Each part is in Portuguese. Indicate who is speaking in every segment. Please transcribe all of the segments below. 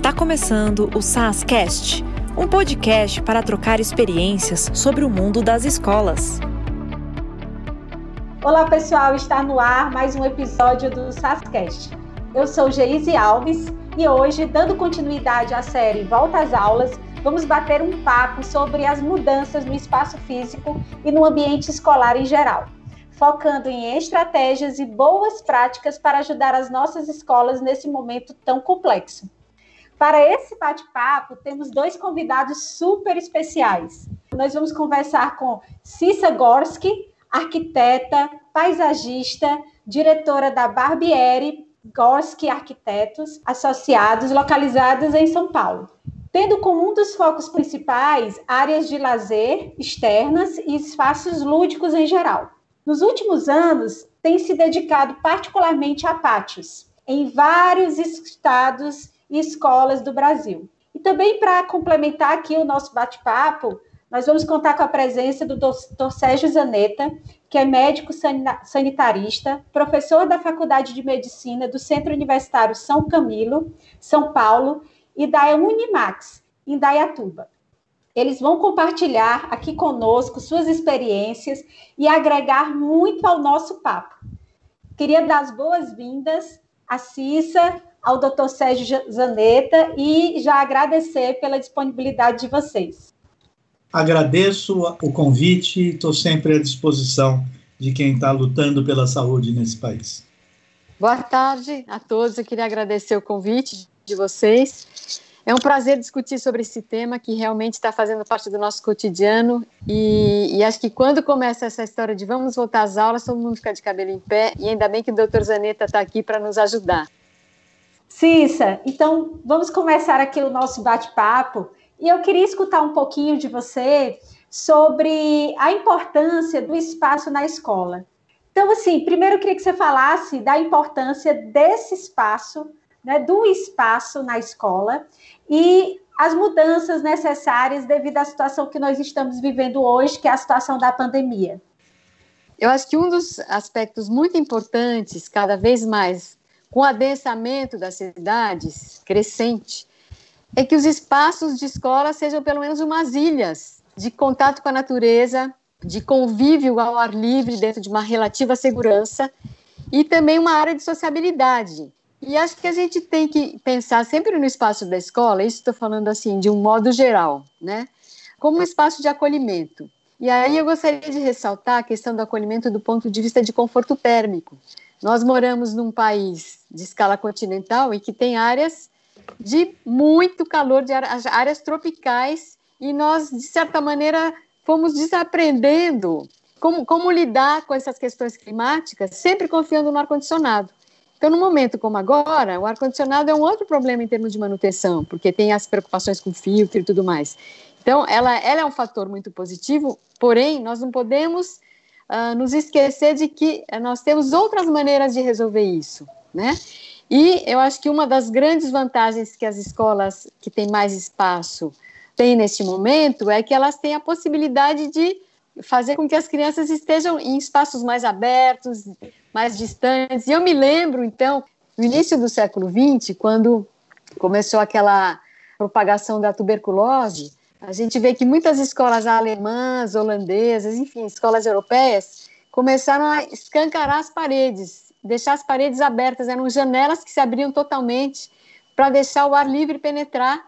Speaker 1: Está começando o SASCast, um podcast para trocar experiências sobre o mundo das escolas.
Speaker 2: Olá pessoal, está no ar mais um episódio do SASCast. Eu sou Geise Alves e hoje, dando continuidade à série Volta às Aulas, vamos bater um papo sobre as mudanças no espaço físico e no ambiente escolar em geral, focando em estratégias e boas práticas para ajudar as nossas escolas nesse momento tão complexo. Para esse bate-papo, temos dois convidados super especiais. Nós vamos conversar com Cissa Gorski, arquiteta, paisagista, diretora da Barbieri Gorski Arquitetos Associados, localizados em São Paulo. Tendo como um dos focos principais áreas de lazer externas e espaços lúdicos em geral. Nos últimos anos, tem se dedicado particularmente a pátios, em vários estados e escolas do Brasil. E também para complementar aqui o nosso bate-papo, nós vamos contar com a presença do Dr. Sérgio Zanetta, que é médico sanitarista, professor da Faculdade de Medicina do Centro Universitário São Camilo, São Paulo, e da Unimax, em Dayatuba. Eles vão compartilhar aqui conosco suas experiências e agregar muito ao nosso papo. Queria dar as boas-vindas à Cissa, ao Dr. Sérgio Zanetta e já agradecer pela disponibilidade de vocês.
Speaker 3: Agradeço o convite e estou sempre à disposição de quem está lutando pela saúde nesse país.
Speaker 4: Boa tarde a todos. Eu queria agradecer o convite de vocês. É um prazer discutir sobre esse tema que realmente está fazendo parte do nosso cotidiano e, e, acho que quando começa essa história de vamos voltar às aulas, todo mundo fica de cabelo em pé e ainda bem que o doutor Zanetta está aqui para nos ajudar.
Speaker 2: Cissa, então vamos começar aqui o nosso bate-papo e eu queria escutar um pouquinho de você sobre a importância do espaço na escola. Então, assim, primeiro eu queria que você falasse da importância desse espaço, né, do espaço na escola e as mudanças necessárias devido à situação que nós estamos vivendo hoje, que é a situação da pandemia.
Speaker 4: Eu acho que um dos aspectos muito importantes, cada vez mais com o adensamento das cidades crescente, é que os espaços de escola sejam pelo menos umas ilhas de contato com a natureza, de convívio ao ar livre dentro de uma relativa segurança e também uma área de sociabilidade. E acho que a gente tem que pensar sempre no espaço da escola, isso estou falando assim de um modo geral, né? Como um espaço de acolhimento. E aí eu gostaria de ressaltar a questão do acolhimento do ponto de vista de conforto térmico. Nós moramos num país de escala continental e que tem áreas de muito calor, de áreas tropicais, e nós, de certa maneira, fomos desaprendendo como, como lidar com essas questões climáticas, sempre confiando no ar-condicionado. Então, num momento como agora, o ar-condicionado é um outro problema em termos de manutenção, porque tem as preocupações com filtro e tudo mais. Então, ela, ela é um fator muito positivo, porém, nós não podemos uh, nos esquecer de que eh, nós temos outras maneiras de resolver isso, né? E eu acho que uma das grandes vantagens que as escolas que têm mais espaço têm neste momento é que elas têm a possibilidade de fazer com que as crianças estejam em espaços mais abertos, mais distantes. E eu me lembro, então, no início do século XX, quando começou aquela propagação da tuberculose, a gente vê que muitas escolas alemãs, holandesas, enfim, escolas europeias, começaram a escancarar as paredes, deixar as paredes abertas, eram janelas que se abriam totalmente para deixar o ar livre penetrar,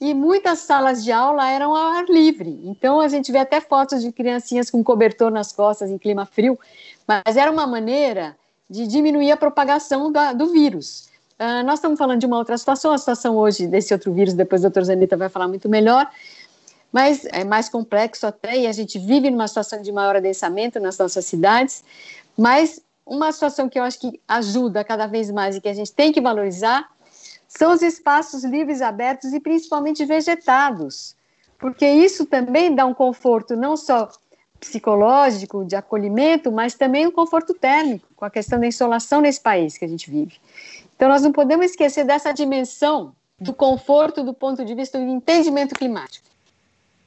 Speaker 4: e muitas salas de aula eram ao ar livre. Então a gente vê até fotos de criancinhas com cobertor nas costas em clima frio, mas era uma maneira de diminuir a propagação da, do vírus. Uh, nós estamos falando de uma outra situação, a situação hoje desse outro vírus, depois o doutor Zanita vai falar muito melhor, mas é mais complexo até, e a gente vive numa situação de maior adensamento nas nossas cidades, mas uma situação que eu acho que ajuda cada vez mais e que a gente tem que valorizar são os espaços livres, abertos e principalmente vegetados, porque isso também dá um conforto não só psicológico, de acolhimento, mas também um conforto térmico, com a questão da insolação nesse país que a gente vive. Então, nós não podemos esquecer dessa dimensão do conforto do ponto de vista do entendimento climático.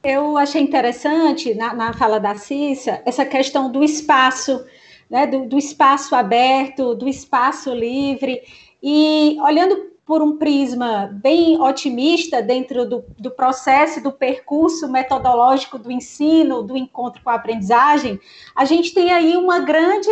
Speaker 2: Eu achei interessante, na, na fala da Cissa, essa questão do espaço, né, do, do espaço aberto, do espaço livre. E olhando por um prisma bem otimista dentro do, do processo, do percurso metodológico do ensino, do encontro com a aprendizagem, a gente tem aí uma grande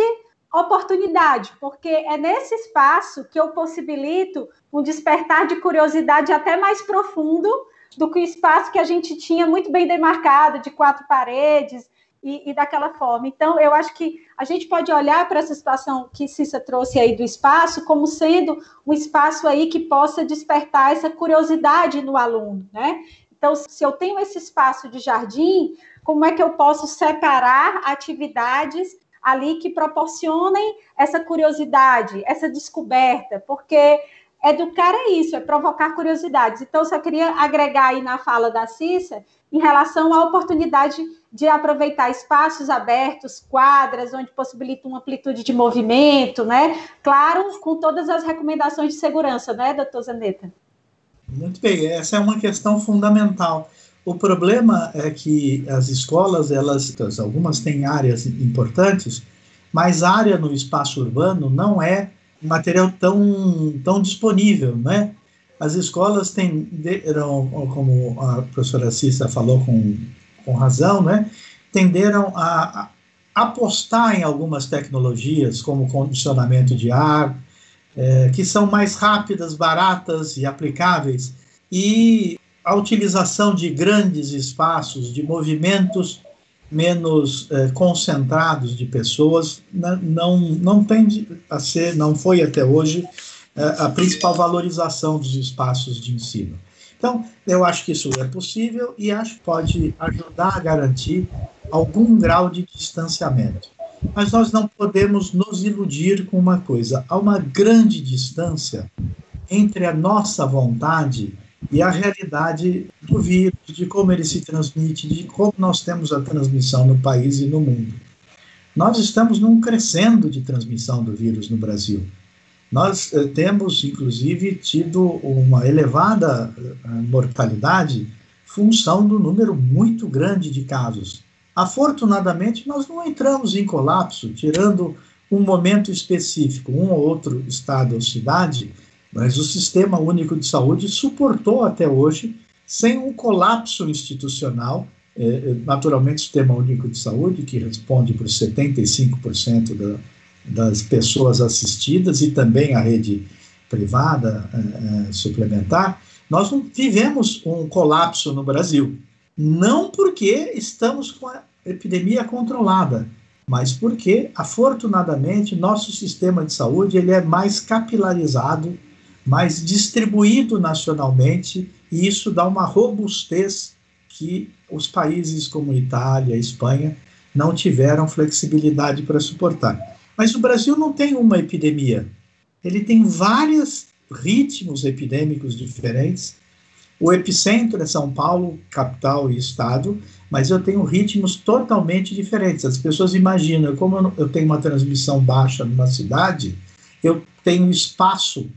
Speaker 2: oportunidade, porque é nesse espaço que eu possibilito um despertar de curiosidade até mais profundo do que o espaço que a gente tinha muito bem demarcado, de quatro paredes, e, e, daquela forma. Então, eu acho que a gente pode olhar para essa situação que Cissa trouxe aí do espaço como sendo um espaço aí que possa despertar essa curiosidade no aluno, né? Então, se eu tenho esse espaço de jardim, como é que eu posso separar atividades ali que proporcionem essa curiosidade, essa descoberta? Porque educar é isso, é provocar curiosidades. Então, só queria agregar aí na fala da Cissa em relação à oportunidade de aproveitar espaços abertos, quadras, onde possibilita uma amplitude de movimento, né? Claro, com todas as recomendações de segurança, né, doutor Zaneta?
Speaker 3: Muito bem, essa é uma questão fundamental. O problema é que as escolas, elas, algumas têm áreas importantes, mas área no espaço urbano não é material tão, tão disponível, né? As escolas tenderam, como a professora Cissa falou com, com razão, né, tenderam a, a apostar em algumas tecnologias, como condicionamento de ar, é, que são mais rápidas, baratas e aplicáveis, e a utilização de grandes espaços, de movimentos menos é, concentrados de pessoas, não, não, não tende a ser, não foi até hoje, é, a principal valorização dos espaços de ensino. Então, eu acho que isso é possível e acho que pode ajudar a garantir algum grau de distanciamento. Mas nós não podemos nos iludir com uma coisa: há uma grande distância entre a nossa vontade e a realidade do vírus, de como ele se transmite, de como nós temos a transmissão no país e no mundo. Nós estamos num crescendo de transmissão do vírus no Brasil. Nós eh, temos, inclusive, tido uma elevada eh, mortalidade função do número muito grande de casos. Afortunadamente, nós não entramos em colapso, tirando um momento específico, um ou outro estado ou cidade, mas o Sistema Único de Saúde suportou até hoje, sem um colapso institucional, eh, naturalmente, o Sistema Único de Saúde, que responde por 75% da, das pessoas assistidas e também a rede privada uh, suplementar, nós não tivemos um colapso no Brasil. Não porque estamos com a epidemia controlada, mas porque, afortunadamente, nosso sistema de saúde ele é mais capilarizado, mais distribuído nacionalmente, e isso dá uma robustez que os países como Itália, Espanha, não tiveram flexibilidade para suportar. Mas o Brasil não tem uma epidemia. Ele tem vários ritmos epidêmicos diferentes. O epicentro é São Paulo, capital e estado, mas eu tenho ritmos totalmente diferentes. As pessoas imaginam, como eu tenho uma transmissão baixa numa cidade, eu tenho espaço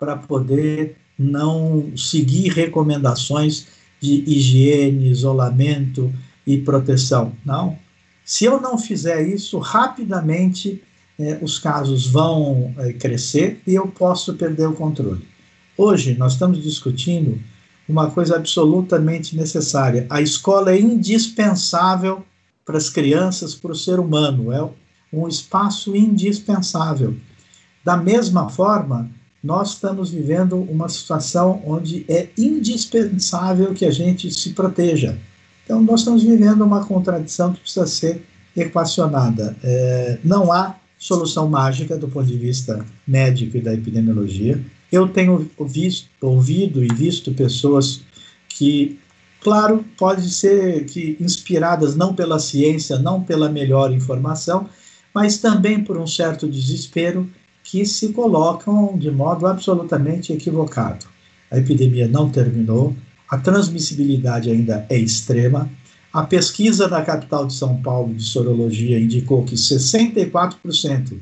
Speaker 3: para poder não seguir recomendações de higiene, isolamento e proteção. Não. Se eu não fizer isso, rapidamente é, os casos vão é, crescer e eu posso perder o controle. Hoje, nós estamos discutindo uma coisa absolutamente necessária. A escola é indispensável para as crianças, para o ser humano, é um espaço indispensável. Da mesma forma, nós estamos vivendo uma situação onde é indispensável que a gente se proteja. Então, nós estamos vivendo uma contradição que precisa ser equacionada. É, não há solução mágica do ponto de vista médico e da epidemiologia. Eu tenho visto, ouvido e visto pessoas que, claro, pode ser que inspiradas não pela ciência, não pela melhor informação, mas também por um certo desespero, que se colocam de modo absolutamente equivocado. A epidemia não terminou, a transmissibilidade ainda é extrema, a pesquisa da capital de São Paulo de sorologia indicou que 64%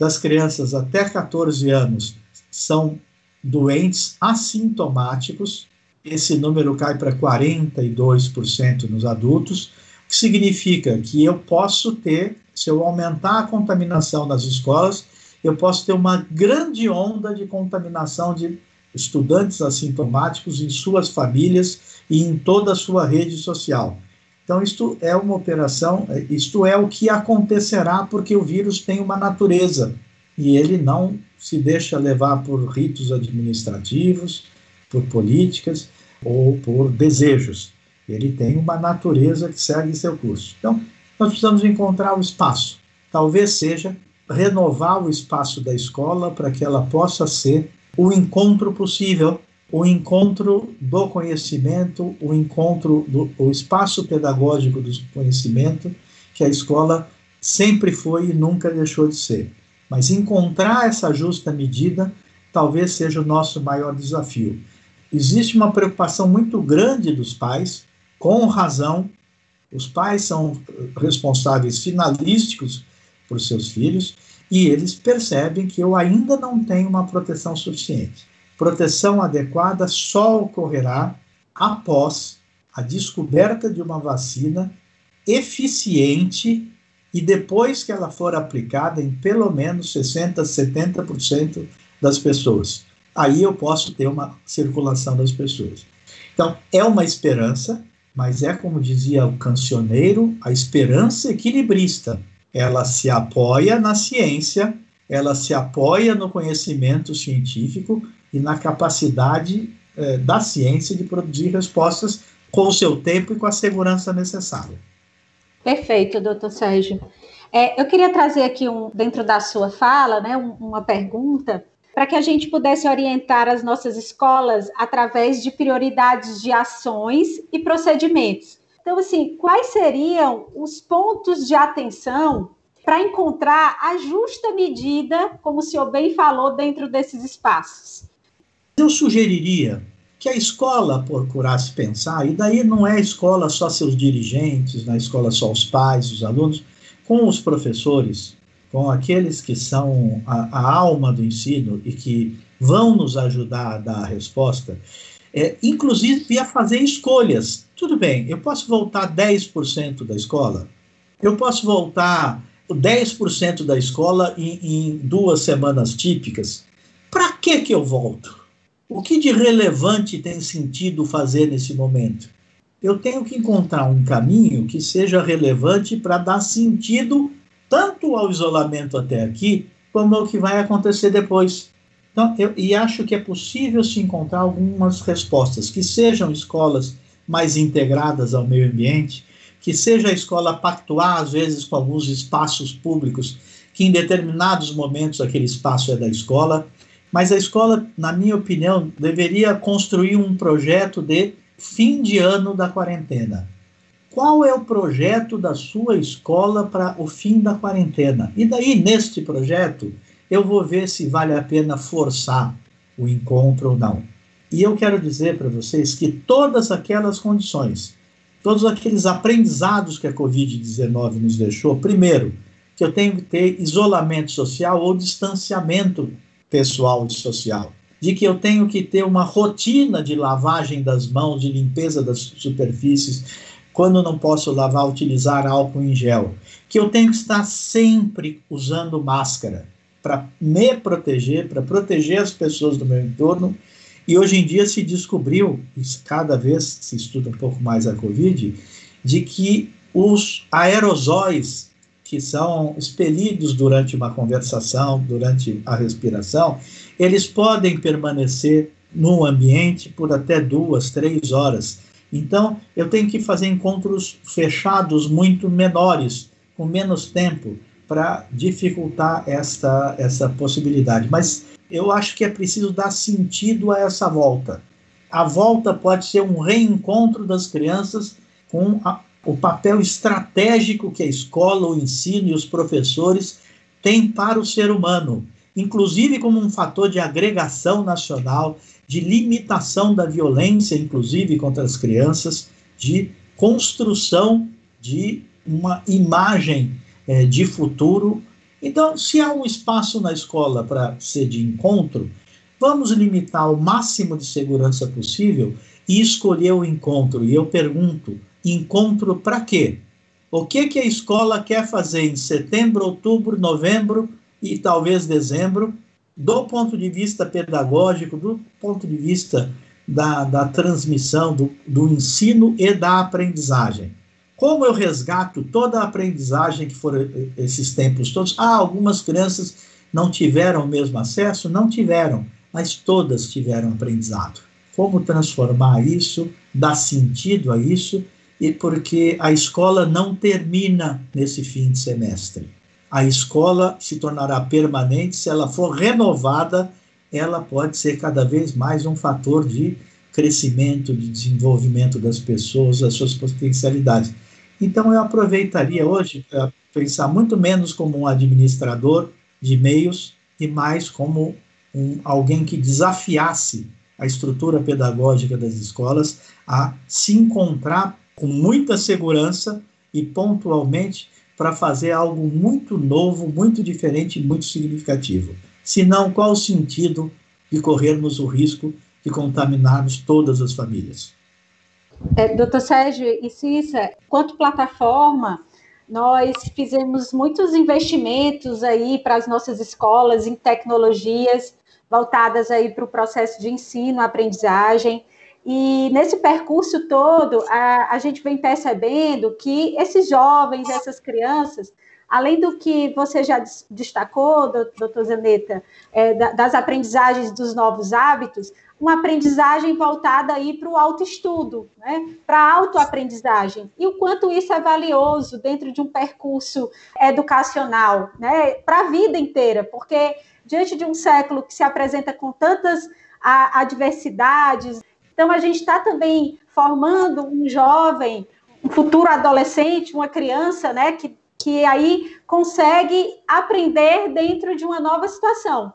Speaker 3: das crianças até 14 anos são doentes assintomáticos. Esse número cai para 42% nos adultos, o que significa que eu posso ter, se eu aumentar a contaminação nas escolas, eu posso ter uma grande onda de contaminação de estudantes assintomáticos em suas famílias e em toda a sua rede social. Então, isto é uma operação, isto é o que acontecerá porque o vírus tem uma natureza e ele não se deixa levar por ritos administrativos, por políticas ou por desejos. Ele tem uma natureza que segue seu curso. Então, nós precisamos encontrar o espaço. Talvez seja renovar o espaço da escola para que ela possa ser o encontro possível, o encontro do conhecimento, o encontro do o espaço pedagógico do conhecimento que a escola sempre foi e nunca deixou de ser. Mas encontrar essa justa medida talvez seja o nosso maior desafio. Existe uma preocupação muito grande dos pais, com razão. Os pais são responsáveis finalísticos por seus filhos e eles percebem que eu ainda não tenho uma proteção suficiente. Proteção adequada só ocorrerá após a descoberta de uma vacina eficiente e depois que ela for aplicada em pelo menos 60, 70% das pessoas. Aí eu posso ter uma circulação das pessoas. Então, é uma esperança, mas é como dizia o cancioneiro, a esperança equilibrista ela se apoia na ciência, ela se apoia no conhecimento científico e na capacidade eh, da ciência de produzir respostas com o seu tempo e com a segurança necessária.
Speaker 2: Perfeito, doutor Sérgio. É, eu queria trazer aqui, um, dentro da sua fala, né, um, uma pergunta para que a gente pudesse orientar as nossas escolas através de prioridades de ações e procedimentos. Então, assim, quais seriam os pontos de atenção para encontrar a justa medida, como o senhor bem falou, dentro desses espaços?
Speaker 3: Eu sugeriria que a escola procurasse pensar, e daí não é a escola só seus dirigentes, na escola só os pais, os alunos, com os professores, com aqueles que são a, a alma do ensino e que vão nos ajudar a dar a resposta, é, inclusive a fazer escolhas. Tudo bem, eu posso voltar 10% da escola, eu posso voltar 10% da escola em, em, duas semanas típicas. Para que que eu volto? O que de relevante tem sentido fazer nesse momento? Eu tenho que encontrar um caminho que seja relevante para dar sentido tanto ao isolamento até aqui, como ao que vai acontecer depois. Então, eu, e acho que é possível se encontrar algumas respostas, que sejam escolas mais integradas ao meio ambiente, que seja a escola pactuar, às vezes, com alguns espaços públicos, que em determinados momentos aquele espaço é da escola, mas a escola, na minha opinião, deveria construir um projeto de fim de ano da quarentena. Qual é o projeto da sua escola para o fim da quarentena? E daí, neste projeto, eu vou ver se vale a pena forçar o encontro ou não. E eu quero dizer para vocês que todas aquelas condições, todos aqueles aprendizados que a Covid-19 nos deixou, primeiro, que eu tenho que ter isolamento social ou distanciamento pessoal e social, de que eu tenho que ter uma rotina de lavagem das mãos, de limpeza das superfícies, quando não posso lavar, utilizar álcool em gel, que eu tenho que estar sempre usando máscara, para me proteger, para proteger as pessoas do meu entorno. E hoje em dia se descobriu, cada vez se estuda um pouco mais a Covid, de que os aerosóis que são expelidos durante uma conversação, durante a respiração, eles podem permanecer no ambiente por até duas, três horas. Então, eu tenho que fazer encontros fechados muito menores, com menos tempo, para dificultar esta, essa possibilidade. Mas eu acho que é preciso dar sentido a essa volta. A volta pode ser um reencontro das crianças com a, o papel estratégico que a escola, o ensino e os professores têm para o ser humano, inclusive como um fator de agregação nacional, de limitação da violência, inclusive contra as crianças, de construção de uma imagem é, de futuro. Então, se há um espaço na escola para ser de encontro, vamos limitar o máximo de segurança possível e escolher o encontro. E eu pergunto: encontro para quê? O que, que a escola quer fazer em setembro, outubro, novembro e talvez dezembro do ponto de vista pedagógico, do ponto de vista da, da transmissão, do, do ensino e da aprendizagem. Como eu resgato toda a aprendizagem que foram esses tempos todos? Ah, algumas crianças não tiveram o mesmo acesso? Não tiveram, mas todas tiveram aprendizado. Como transformar isso, dar sentido a isso, e porque a escola não termina nesse fim de semestre. A escola se tornará permanente se ela for renovada, ela pode ser cada vez mais um fator de crescimento, de desenvolvimento das pessoas, das suas potencialidades. Então, eu aproveitaria hoje para pensar muito menos como um administrador de meios e mais como um, alguém que desafiasse a estrutura pedagógica das escolas a se encontrar com muita segurança e pontualmente para fazer algo muito novo, muito diferente e muito significativo. Senão, qual o sentido de corrermos o risco de contaminarmos todas as famílias?
Speaker 2: É, doutor Sérgio e Cissa, quanto plataforma, nós fizemos muitos investimentos aí para as nossas escolas em tecnologias voltadas aí para o processo de ensino, aprendizagem. E nesse percurso todo, a, a gente vem percebendo que esses jovens, essas crianças, além do que você já destacou, doutor Zaneta, é, das aprendizagens dos novos hábitos, uma aprendizagem voltada aí para o autoestudo, né? para a autoaprendizagem. E o quanto isso é valioso dentro de um percurso educacional, né? para a vida inteira, porque diante de um século que se apresenta com tantas adversidades, então a gente está também formando um jovem, um futuro adolescente, uma criança, né, que, que aí consegue aprender dentro de uma nova situação.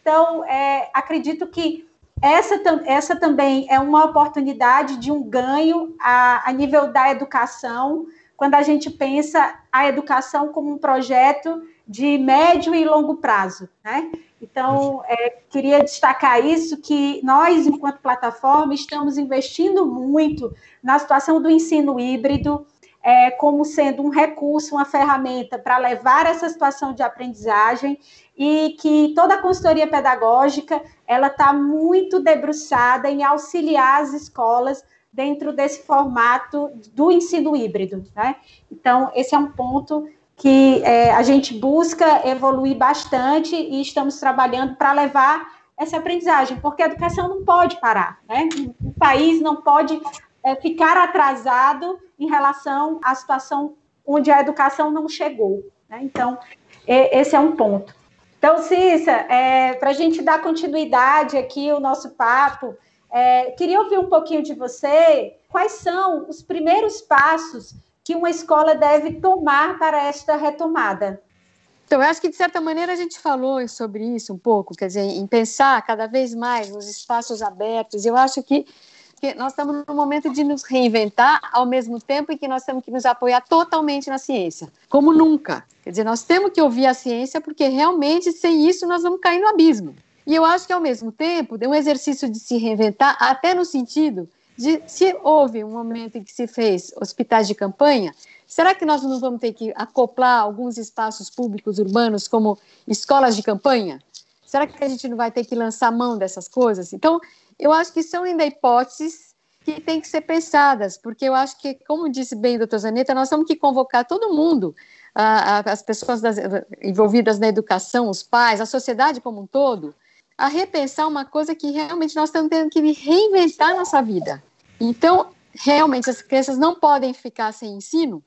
Speaker 2: Então, é, acredito que essa, essa também é uma oportunidade de um ganho a, a nível da educação, quando a gente pensa a educação como um projeto de médio e longo prazo, né? Então, é, queria destacar isso, que nós, enquanto plataforma, estamos investindo muito na situação do ensino híbrido, é, como sendo um recurso, uma ferramenta para levar essa situação de aprendizagem e que toda a consultoria pedagógica ela está muito debruçada em auxiliar as escolas dentro desse formato do ensino híbrido. Né? Então, esse é um ponto que é, a gente busca evoluir bastante e estamos trabalhando para levar essa aprendizagem, porque a educação não pode parar, né? O país não pode é, ficar atrasado em relação à situação onde a educação não chegou. Né? Então, esse é um ponto. Então, Cissa, é, para a gente dar continuidade aqui ao nosso papo, é, queria ouvir um pouquinho de você. Quais são os primeiros passos que uma escola deve tomar para esta retomada?
Speaker 4: Então, eu acho que, de certa maneira, a gente falou sobre isso um pouco, quer dizer, em pensar cada vez mais nos espaços abertos. Eu acho que que nós estamos no momento de nos reinventar ao mesmo tempo em que nós temos que nos apoiar totalmente na ciência, como nunca. Quer dizer, nós temos que ouvir a ciência porque realmente sem isso nós vamos cair no abismo. E eu acho que ao mesmo tempo, é um exercício de se reinventar até no sentido de se houve um momento em que se fez hospitais de campanha, será que nós não vamos ter que acoplar alguns espaços públicos urbanos como escolas de campanha? Será que a gente não vai ter que lançar mão dessas coisas? Então, eu acho que são ainda hipóteses que têm que ser pensadas, porque eu acho que, como disse bem o doutor Zaneta, nós temos que convocar todo mundo, as pessoas das, envolvidas na educação, os pais, a sociedade como um todo, a repensar uma coisa que realmente nós estamos tendo que reinventar nossa vida. Então, realmente, as crianças não podem ficar sem ensino,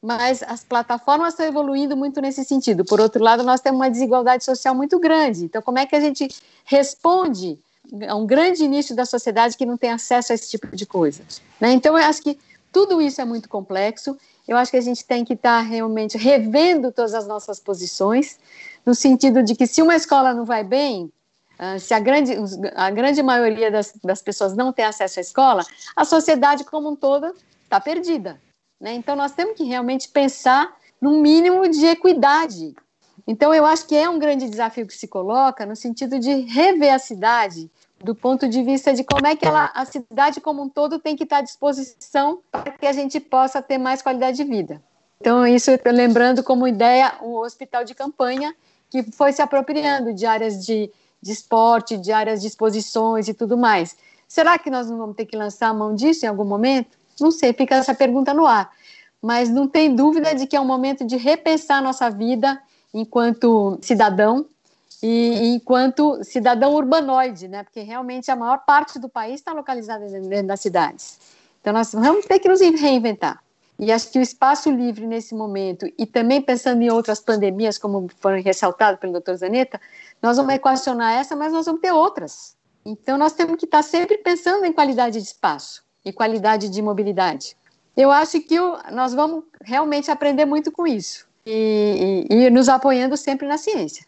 Speaker 4: mas as plataformas estão evoluindo muito nesse sentido. Por outro lado, nós temos uma desigualdade social muito grande. Então, como é que a gente responde a um grande nicho da sociedade que não tem acesso a esse tipo de coisa. Né? Então, eu acho que tudo isso é muito complexo. Eu acho que a gente tem que estar realmente revendo todas as nossas posições, no sentido de que se uma escola não vai bem, ah, se a grande, a grande maioria das, das pessoas não tem acesso à escola, a sociedade como um todo está perdida. Né? Então, nós temos que realmente pensar num mínimo de equidade então, eu acho que é um grande desafio que se coloca no sentido de rever a cidade do ponto de vista de como é que ela, a cidade como um todo tem que estar à disposição para que a gente possa ter mais qualidade de vida. Então, isso lembrando como ideia o hospital de campanha, que foi se apropriando de áreas de, de esporte, de áreas de exposições e tudo mais. Será que nós não vamos ter que lançar a mão disso em algum momento? Não sei, fica essa pergunta no ar. Mas não tem dúvida de que é um momento de repensar a nossa vida enquanto cidadão e enquanto cidadão urbanoide, né? Porque realmente a maior parte do país está localizada dentro das cidades. Então nós vamos ter que nos reinventar. E acho que o espaço livre nesse momento, e também pensando em outras pandemias, como foram ressaltadas pelo Dr. Zanetta, nós vamos equacionar essa, mas nós vamos ter outras. Então nós temos que estar sempre pensando em qualidade de espaço e qualidade de mobilidade. Eu acho que nós vamos realmente aprender muito com isso e, e, e nos apoiando sempre na ciência.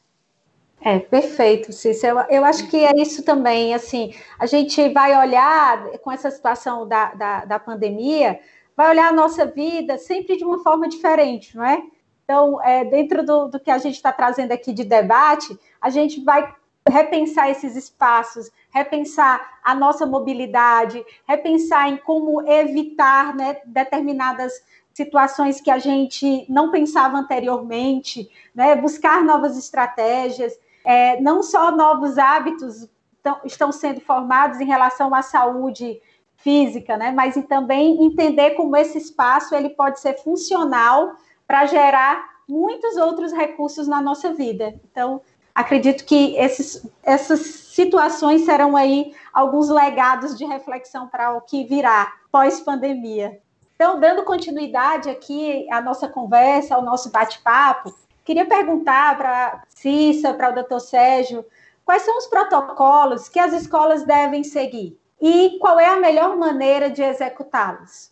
Speaker 2: É, perfeito, Cícero. Eu, eu, acho que é isso também, assim, a gente vai olhar com essa situação da, da, da, pandemia, vai olhar a nossa vida sempre de uma forma diferente, não é? Então, é, dentro do, do que a gente está trazendo aqui de debate, a gente vai repensar esses espaços, repensar a nossa mobilidade, repensar em como evitar né, determinadas situações que a gente não pensava anteriormente, né, buscar novas estratégias é, não só novos hábitos estão sendo formados em relação à saúde física, né, mas também entender como esse espaço ele pode ser funcional para gerar muitos outros recursos na nossa vida. Então, acredito que esses, essas situações serão aí alguns legados de reflexão para o que virá pós-pandemia. Então, dando continuidade aqui à nossa conversa, ao nosso bate-papo, Queria perguntar para Cissa, para o doutor Sérgio, quais são os protocolos que as escolas devem seguir e qual é a melhor maneira de executá-los?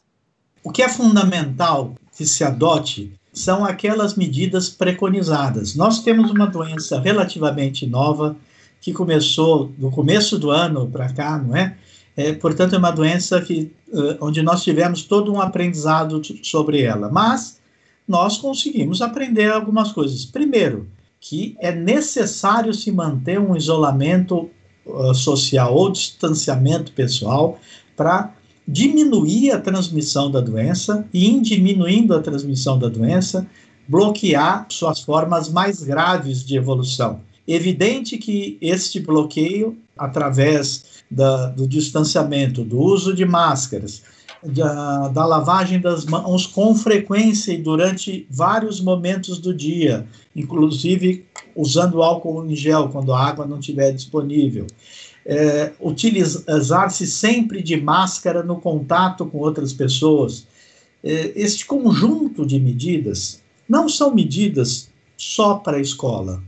Speaker 3: O que é fundamental que se adote são aquelas medidas preconizadas. Nós temos uma doença relativamente nova que começou no começo do ano para cá, não é? É? Portanto, é uma doença que, onde nós tivemos todo um aprendizado sobre ela. Mas nós conseguimos aprender algumas coisas. Primeiro, que é necessário se manter um isolamento uh, social ou distanciamento pessoal para diminuir a transmissão da doença e, em diminuindo a transmissão da doença, bloquear suas formas mais graves de evolução. Evidente que este bloqueio, através da, do distanciamento, do uso de máscaras, da, da lavagem das mãos com frequência e durante vários momentos do dia, inclusive usando álcool em gel quando a água não estiver disponível. É, utilizar-se sempre de máscara no contato com outras pessoas. É, este conjunto de medidas não são medidas só para a escola,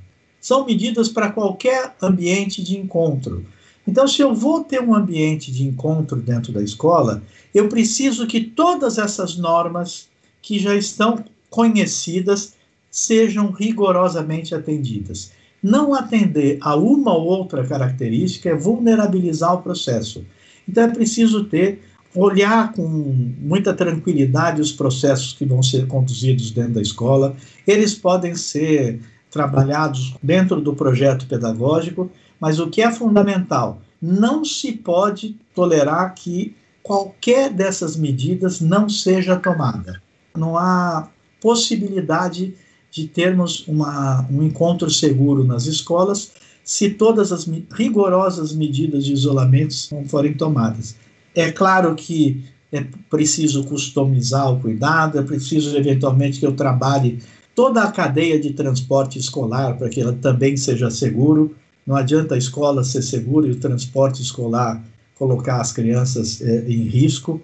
Speaker 3: são medidas para qualquer ambiente de encontro. Então, se eu vou ter um ambiente de encontro dentro da escola, eu preciso que todas essas normas que já estão conhecidas sejam rigorosamente atendidas. Não atender a uma ou outra característica é vulnerabilizar o processo. Então é preciso ter olhar com muita tranquilidade os processos que vão ser conduzidos dentro da escola. Eles podem ser trabalhados dentro do projeto pedagógico, mas o que é fundamental, não se pode tolerar que qualquer dessas medidas não seja tomada. Não há possibilidade de termos uma, um encontro seguro nas escolas se todas as rigorosas medidas de isolamento não forem tomadas. É claro que é preciso customizar o cuidado, é preciso eventualmente que eu trabalhe toda a cadeia de transporte escolar para que ela também seja seguro. Não adianta a escola ser segura e o transporte escolar colocar as crianças é, em risco.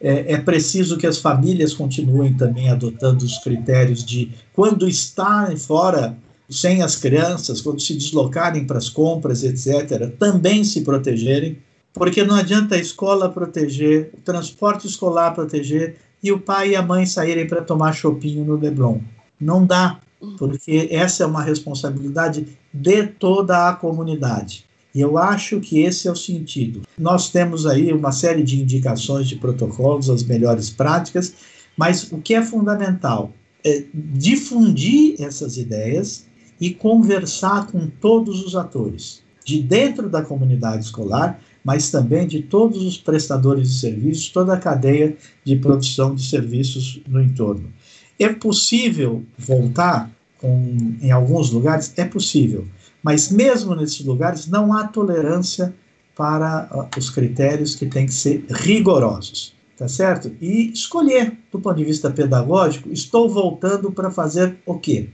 Speaker 3: É, é, preciso que as famílias continuem também adotando os critérios de quando estarem fora sem as crianças, quando se deslocarem para as compras, etc., também se protegerem, porque não adianta a escola proteger, o transporte escolar proteger e o pai e a mãe saírem para tomar chopinho no Leblon. Não dá, porque essa é uma responsabilidade de toda a comunidade. E eu acho que esse é o sentido. Nós temos aí uma série de indicações de protocolos, as melhores práticas, mas o que é fundamental é difundir essas ideias e conversar com todos os atores, de dentro da comunidade escolar, mas também de todos os prestadores de serviços, toda a cadeia de produção de serviços no entorno. É possível voltar com, em alguns lugares? É possível Mas mesmo nesses lugares não há tolerância para os critérios que têm que ser rigorosos, tá certo? E escolher, do ponto de vista pedagógico, estou voltando para fazer o quê?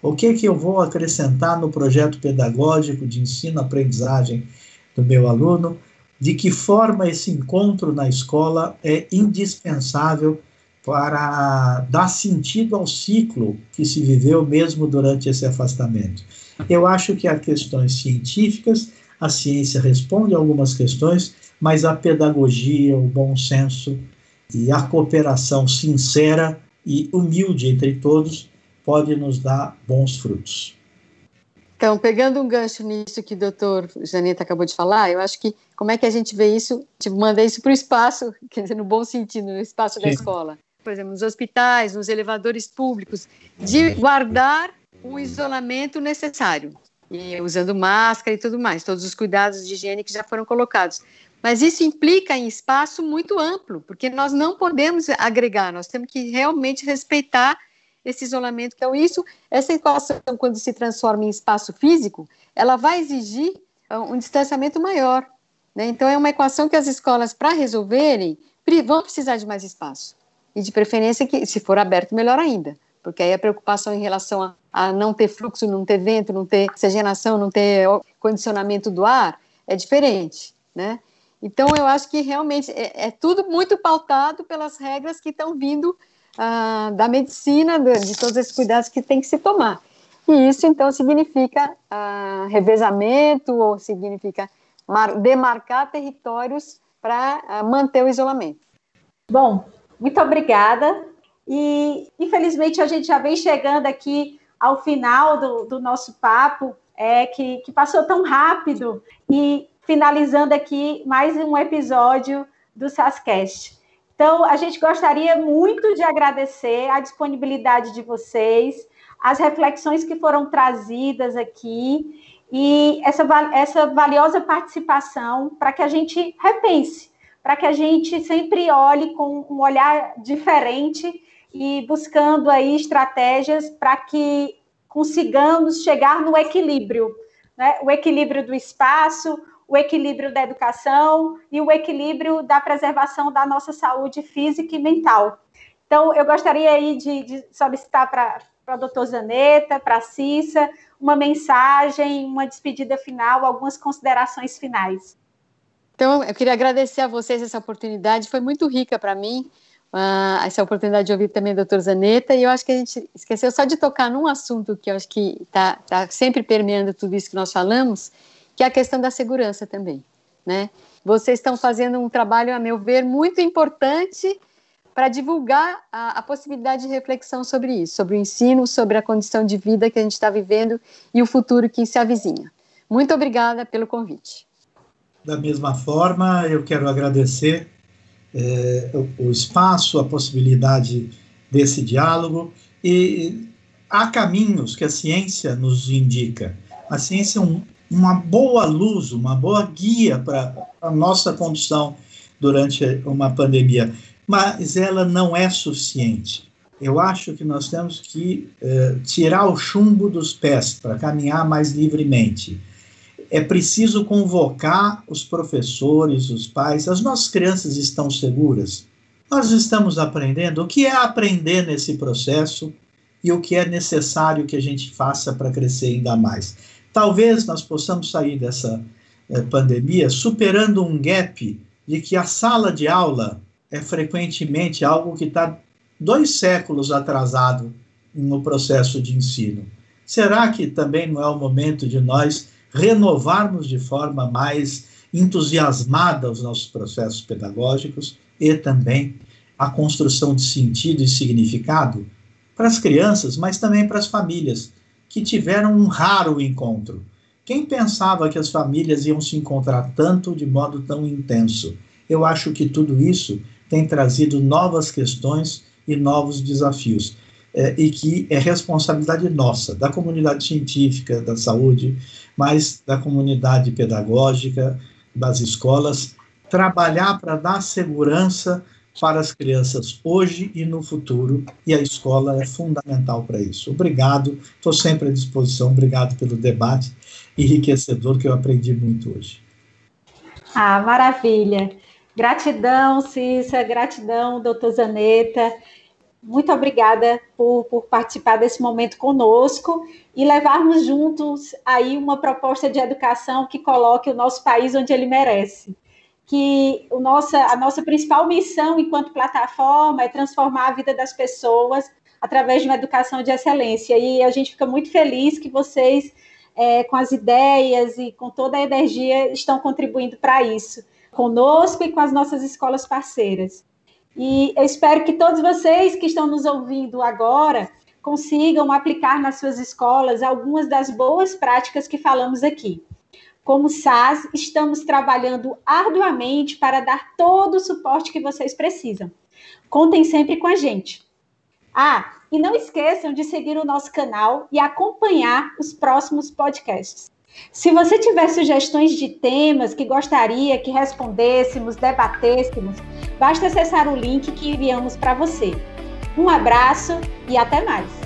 Speaker 3: O que que eu vou acrescentar no projeto pedagógico de ensino-aprendizagem do meu aluno? De que forma esse encontro na escola é indispensável para dar sentido ao ciclo que se viveu mesmo durante esse afastamento. Eu acho que há questões científicas, a ciência responde a algumas questões, mas a pedagogia, o bom senso e a cooperação sincera e humilde entre todos pode nos dar bons frutos.
Speaker 4: Então, pegando um gancho nisso que o doutor Janeta acabou de falar, eu acho que como é que a gente vê isso, tipo, manda isso para o espaço, quer dizer, no bom sentido, no espaço Sim. da escola por exemplo, nos hospitais, nos elevadores públicos, de guardar o isolamento necessário, e usando máscara e tudo mais, todos os cuidados de higiene que já foram colocados. Mas isso implica em espaço muito amplo, porque nós não podemos agregar, nós temos que realmente respeitar esse isolamento, é isso. Essa equação, quando se transforma em espaço físico, ela vai exigir ah, um distanciamento maior. Né? Então, é uma equação que as escolas, para resolverem, vão precisar de mais espaço e de preferência que, se for aberto, melhor ainda, porque aí a preocupação em relação a, a não ter fluxo, não ter vento, não ter oxigenação, não ter condicionamento do ar é diferente, né? Então eu acho que realmente é, é tudo muito pautado pelas regras que estão vindo ah, da medicina, de, de, todos esses cuidados que tem que se tomar. E isso então significa ah, revezamento ou significa mar, demarcar territórios para ah, manter o isolamento.
Speaker 2: Bom, muito obrigada. E, infelizmente, a gente já vem chegando aqui ao final do, do nosso papo, é, que, que passou tão rápido. E finalizando aqui mais um episódio do SASCast. Então, a gente gostaria muito de agradecer a disponibilidade de vocês, as reflexões que foram trazidas aqui e essa, essa valiosa participação para que a gente repense para que a gente sempre olhe com um olhar diferente e buscando aí estratégias para que consigamos chegar no equilíbrio, né? O equilíbrio do espaço, o equilíbrio da educação e o equilíbrio da preservação da nossa saúde física e mental. Então, eu gostaria aí de, de solicitar para o doutor Zaneta, para a Cissa, uma mensagem, uma despedida final, algumas considerações finais.
Speaker 4: Então, eu queria agradecer a vocês essa oportunidade, foi muito rica para mim, uh, essa oportunidade de ouvir também o doutor Zanetta, e eu acho que a gente esqueceu só de tocar num assunto que eu acho que está tá sempre permeando tudo isso que nós falamos, que é a questão da segurança também, né? Vocês estão fazendo um trabalho, a meu ver, muito importante para divulgar a, a, possibilidade de reflexão sobre isso, sobre o ensino, sobre a condição de vida que a gente está vivendo e o futuro que se avizinha. Muito obrigada pelo convite.
Speaker 3: Da mesma forma, eu quero agradecer é, o, espaço, a possibilidade desse diálogo e há caminhos que a ciência nos indica. A ciência é um, uma boa luz, uma boa guia para a nossa condição durante uma pandemia, mas ela não é suficiente. Eu acho que nós temos que é, tirar o chumbo dos pés para caminhar mais livremente é preciso convocar os professores, os pais. As nossas crianças estão seguras? Nós estamos aprendendo o que é aprender nesse processo e o que é necessário que a gente faça para crescer ainda mais. Talvez nós possamos sair dessa eh, pandemia superando um gap de que a sala de aula é frequentemente algo que está dois séculos atrasado no processo de ensino. Será que também não é o momento de nós renovarmos de forma mais entusiasmada os nossos processos pedagógicos e também a construção de sentido e significado para as crianças, mas também para as famílias que tiveram um raro encontro. Quem pensava que as famílias iam se encontrar tanto de modo tão intenso? Eu acho que tudo isso tem trazido novas questões e novos desafios é, e que é responsabilidade nossa, da comunidade científica, da saúde, mas da comunidade pedagógica, das escolas, trabalhar para dar segurança para as crianças hoje e no futuro, e a escola é fundamental para isso. Obrigado, estou sempre à disposição, obrigado pelo debate enriquecedor que eu aprendi muito hoje.
Speaker 2: Ah, maravilha. Gratidão, Cissa, gratidão, doutor Zaneta. Muito obrigada por, por, participar desse momento conosco e levarmos juntos aí uma proposta de educação que coloque o nosso país onde ele merece. Que o nossa, a nossa principal missão enquanto plataforma é transformar a vida das pessoas através de uma educação de excelência. E a gente fica muito feliz que vocês, é, com as ideias e com toda a energia, estão contribuindo para isso, conosco e com as nossas escolas parceiras. E eu espero que todos vocês que estão nos ouvindo agora consigam aplicar nas suas escolas algumas das boas práticas que falamos aqui. Como SAS, estamos trabalhando arduamente para dar todo o suporte que vocês precisam. Contem sempre com a gente. Ah, e não esqueçam de seguir o nosso canal e acompanhar os próximos podcasts. Se você tiver sugestões de temas que gostaria que respondêssemos, debatêssemos, basta acessar o link que enviamos para você. Um abraço e até mais!